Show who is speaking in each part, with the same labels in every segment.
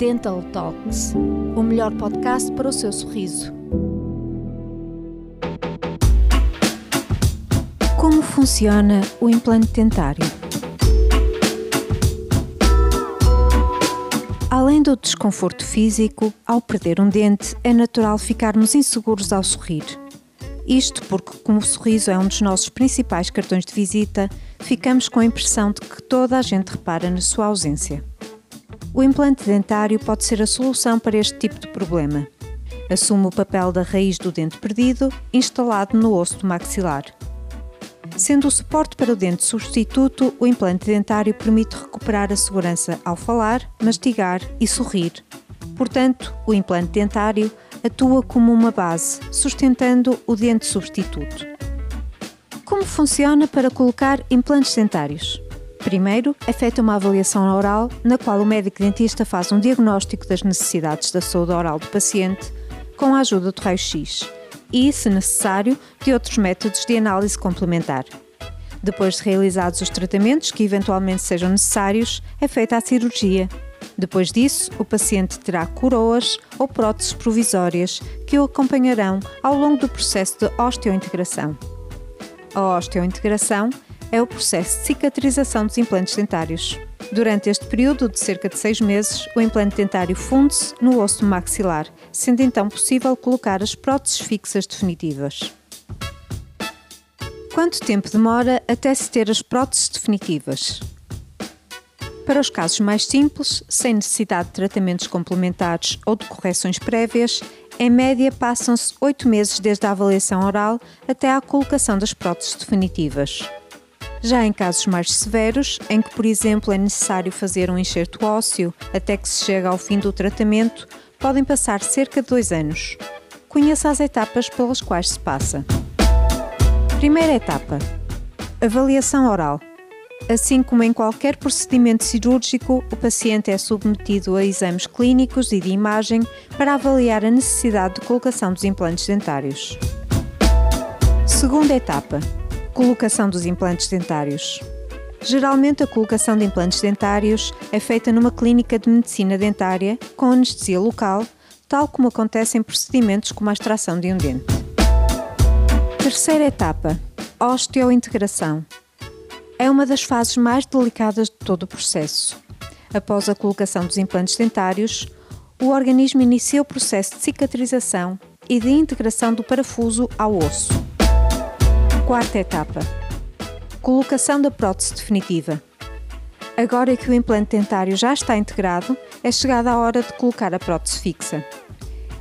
Speaker 1: Dental Talks, o melhor podcast para o seu sorriso. Como funciona o implante dentário? Além do desconforto físico, ao perder um dente, é natural ficarmos inseguros ao sorrir. Isto porque, como o sorriso é um dos nossos principais cartões de visita, ficamos com a impressão de que toda a gente repara na sua ausência. O implante dentário pode ser a solução para este tipo de problema. Assume o papel da raiz do dente perdido, instalado no osso do maxilar. Sendo o suporte para o dente substituto, o implante dentário permite recuperar a segurança ao falar, mastigar e sorrir. Portanto, o implante dentário atua como uma base, sustentando o dente substituto. Como funciona para colocar implantes dentários? Primeiro, é feita uma avaliação oral, na qual o médico dentista faz um diagnóstico das necessidades da saúde oral do paciente com a ajuda do raio-x e, se necessário, de outros métodos de análise complementar. Depois de realizados os tratamentos que eventualmente sejam necessários, é feita a cirurgia. Depois disso, o paciente terá coroas ou próteses provisórias que o acompanharão ao longo do processo de osteointegração. A osteointegração o processo de cicatrização dos implantes dentários. Durante este período de cerca de seis meses, o implante dentário funde-se no osso maxilar, sendo então possível colocar as próteses fixas definitivas. Quanto tempo demora até se ter as próteses definitivas? Para os casos mais simples, sem necessidade de tratamentos complementares ou de correções prévias, em média passam-se oito meses desde a avaliação oral até à colocação das próteses definitivas. Já em casos mais severos, em que, por exemplo, é necessário fazer um enxerto ósseo até que se chega ao fim do tratamento, podem passar cerca de dois anos. Conheça as etapas pelas quais se passa. Primeira etapa: avaliação oral. Assim como em qualquer procedimento cirúrgico, o paciente é submetido a exames clínicos e de imagem para avaliar a necessidade de colocação dos implantes dentários. Segunda etapa: Colocação dos implantes dentários. Geralmente, a colocação de implantes dentários é feita numa clínica de medicina dentária com anestesia local, tal como acontece em procedimentos como a extração de um dente. Terceira etapa: osteointegração. É uma das fases mais delicadas de todo o processo. Após a colocação dos implantes dentários, o organismo inicia o processo de cicatrização e de integração do parafuso ao osso. Quarta etapa: colocação da prótese definitiva. Agora que o implante dentário já está integrado, é chegada a hora de colocar a prótese fixa.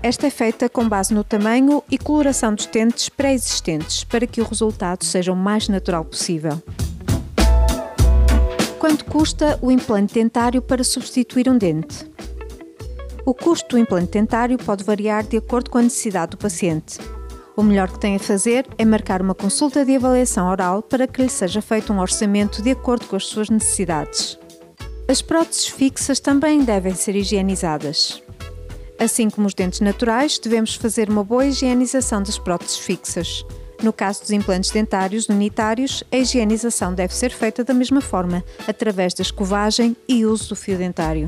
Speaker 1: Esta é feita com base no tamanho e coloração dos dentes pré-existentes para que o resultado seja o mais natural possível. Quanto custa o implante dentário para substituir um dente? O custo do implante dentário pode variar de acordo com a necessidade do paciente. O melhor que tem a fazer é marcar uma consulta de avaliação oral para que lhe seja feito um orçamento de acordo com as suas necessidades. As próteses fixas também devem ser higienizadas. Assim como os dentes naturais, devemos fazer uma boa higienização das próteses fixas. No caso dos implantes dentários unitários, a higienização deve ser feita da mesma forma, através da escovagem e uso do fio dentário.